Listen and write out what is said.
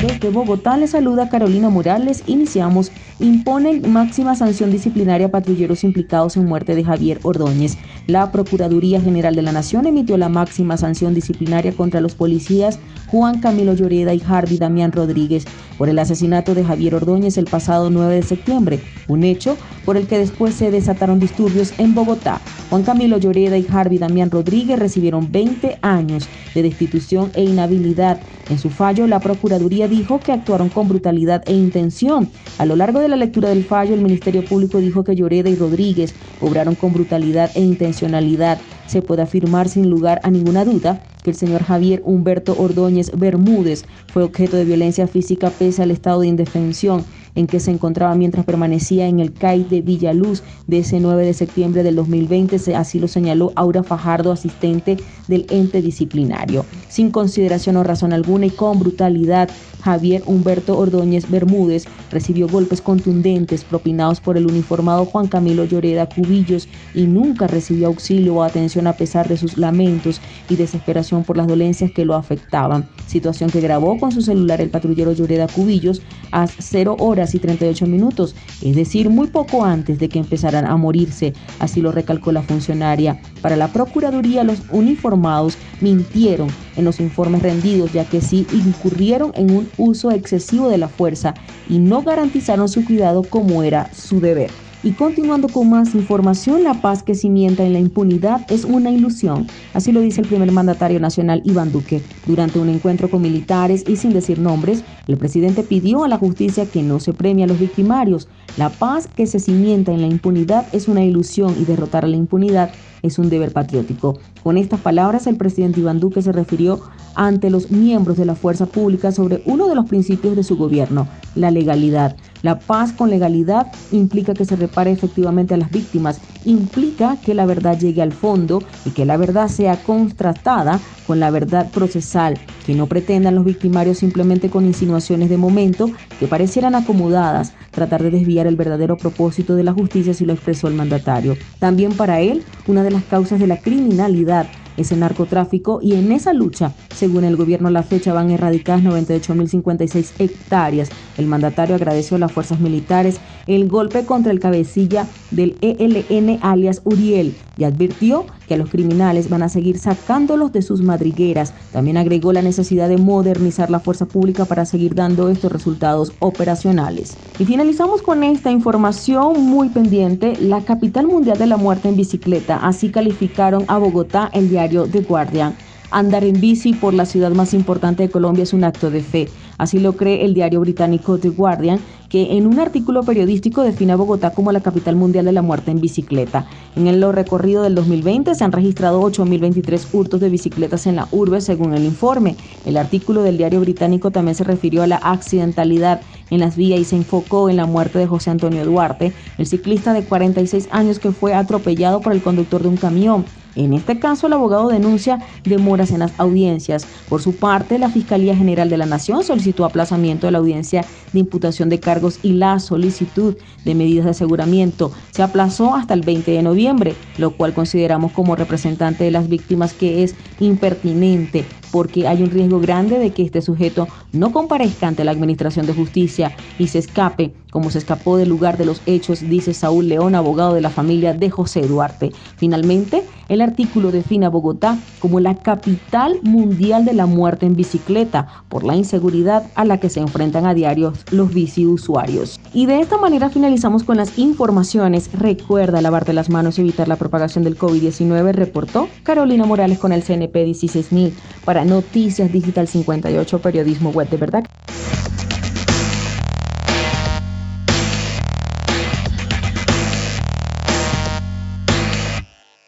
Desde Bogotá les saluda Carolina Morales. Iniciamos. Imponen máxima sanción disciplinaria a patrulleros implicados en muerte de Javier Ordóñez. La Procuraduría General de la Nación emitió la máxima sanción disciplinaria contra los policías Juan Camilo Lloreda y Harvey Damián Rodríguez por el asesinato de Javier Ordóñez el pasado 9 de septiembre, un hecho por el que después se desataron disturbios en Bogotá. Juan Camilo Lloreda y Harvey Damián Rodríguez recibieron 20 años de destitución e inhabilidad. En su fallo, la Procuraduría dijo que actuaron con brutalidad e intención. A lo largo de la lectura del fallo, el Ministerio Público dijo que Lloreda y Rodríguez obraron con brutalidad e intencionalidad. Se puede afirmar sin lugar a ninguna duda que el señor Javier Humberto Ordóñez Bermúdez fue objeto de violencia física pese al estado de indefensión en que se encontraba mientras permanecía en el CAI de Villaluz de ese 9 de septiembre del 2020, así lo señaló Aura Fajardo, asistente del ente disciplinario. Sin consideración o razón alguna y con brutalidad, Javier Humberto Ordóñez Bermúdez recibió golpes contundentes propinados por el uniformado Juan Camilo Lloreda Cubillos y nunca recibió auxilio o atención a pesar de sus lamentos y desesperación por las dolencias que lo afectaban. Situación que grabó con su celular el patrullero Lloreda Cubillos a 0 horas y 38 minutos, es decir, muy poco antes de que empezaran a morirse, así lo recalcó la funcionaria. Para la Procuraduría, los uniformados mintieron en los informes rendidos, ya que sí incurrieron en un uso excesivo de la fuerza y no garantizaron su cuidado como era su deber. Y continuando con más información, la paz que cimienta en la impunidad es una ilusión. Así lo dice el primer mandatario nacional Iván Duque. Durante un encuentro con militares y sin decir nombres, el presidente pidió a la justicia que no se premie a los victimarios. La paz que se cimienta en la impunidad es una ilusión y derrotar a la impunidad es un deber patriótico. Con estas palabras, el presidente Iván Duque se refirió ante los miembros de la fuerza pública sobre uno de los principios de su gobierno, la legalidad. La paz con legalidad implica que se repare efectivamente a las víctimas, implica que la verdad llegue al fondo y que la verdad sea contrastada con la verdad procesal, que no pretendan los victimarios simplemente con insinuaciones de momento que parecieran acomodadas, tratar de desviar el verdadero propósito de la justicia, si lo expresó el mandatario. También para él, una de las causas de la criminalidad es el narcotráfico y en esa lucha, según el gobierno a la fecha, van erradicadas 98.056 hectáreas. El mandatario agradeció a las fuerzas militares el golpe contra el cabecilla del ELN alias Uriel y advirtió que a los criminales van a seguir sacándolos de sus madrigueras. También agregó la necesidad de modernizar la fuerza pública para seguir dando estos resultados operacionales. Y finalizamos con esta información muy pendiente. La capital mundial de la muerte en bicicleta, así calificaron a Bogotá el diario The Guardian. Andar en bici por la ciudad más importante de Colombia es un acto de fe. Así lo cree el diario británico The Guardian, que en un artículo periodístico define a Bogotá como la capital mundial de la muerte en bicicleta. En el recorrido del 2020 se han registrado 8.023 hurtos de bicicletas en la urbe, según el informe. El artículo del diario británico también se refirió a la accidentalidad en las vías y se enfocó en la muerte de José Antonio Duarte, el ciclista de 46 años que fue atropellado por el conductor de un camión. En este caso, el abogado denuncia demoras en las audiencias. Por su parte, la Fiscalía General de la Nación solicitó aplazamiento de la audiencia de imputación de cargos y la solicitud de medidas de aseguramiento. Se aplazó hasta el 20 de noviembre, lo cual consideramos como representante de las víctimas que es impertinente porque hay un riesgo grande de que este sujeto no comparezca ante la Administración de Justicia y se escape, como se escapó del lugar de los hechos, dice Saúl León, abogado de la familia de José Duarte. Finalmente, el artículo define a Bogotá como la capital mundial de la muerte en bicicleta por la inseguridad a la que se enfrentan a diario los bici usuarios. Y de esta manera finalizamos con las informaciones. Recuerda lavarte las manos y evitar la propagación del COVID-19, reportó Carolina Morales con el CNP 16000 Noticias Digital 58 Periodismo Web de Verdad.